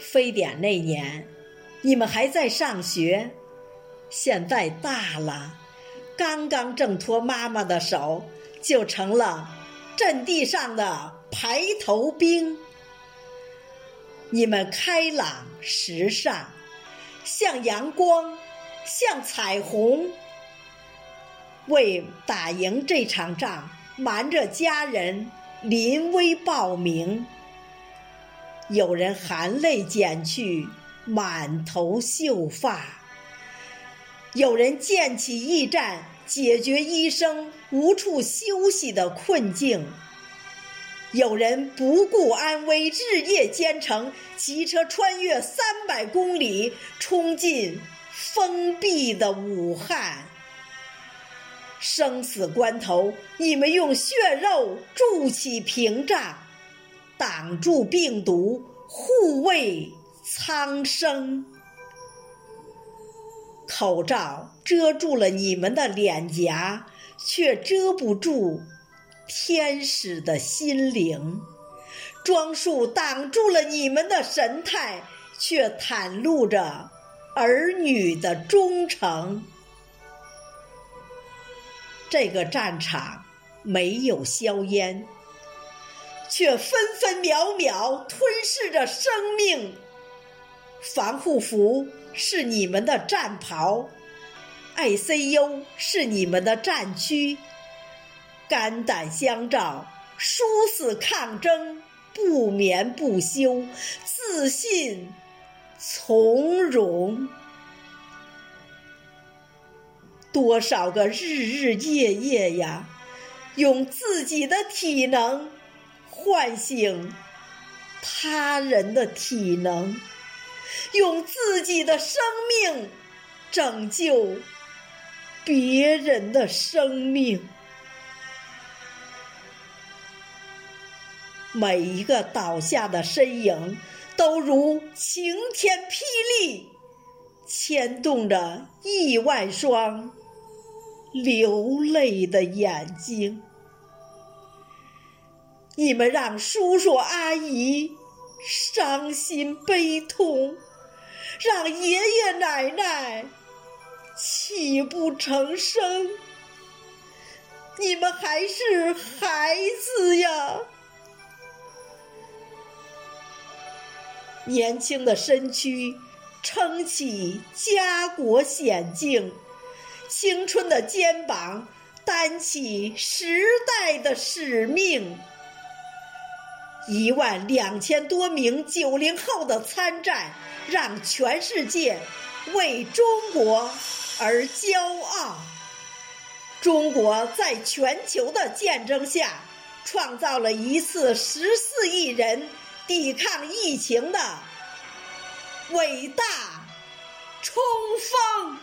非典那年，你们还在上学，现在大了，刚刚挣脱妈妈的手，就成了阵地上的排头兵。你们开朗时尚，像阳光，像彩虹。为打赢这场仗，瞒着家人临危报名。有人含泪剪去满头秀发，有人建起驿站解决医生无处休息的困境，有人不顾安危日夜兼程，骑车穿越三百公里，冲进封闭的武汉。生死关头，你们用血肉筑起屏障。挡住病毒，护卫苍生。口罩遮住了你们的脸颊，却遮不住天使的心灵；装束挡住了你们的神态，却袒露着儿女的忠诚。这个战场没有硝烟。却分分秒秒吞噬着生命。防护服是你们的战袍，ICU 是你们的战区。肝胆相照，殊死抗争，不眠不休，自信从容。多少个日日夜夜呀，用自己的体能。唤醒他人的体能，用自己的生命拯救别人的生命。每一个倒下的身影，都如晴天霹雳，牵动着亿万双流泪的眼睛。你们让叔叔阿姨伤心悲痛，让爷爷奶奶泣不成声。你们还是孩子呀，年轻的身躯撑起家国险境，青春的肩膀担起时代的使命。一万两千多名九零后的参战，让全世界为中国而骄傲。中国在全球的见证下，创造了一次十四亿人抵抗疫情的伟大冲锋。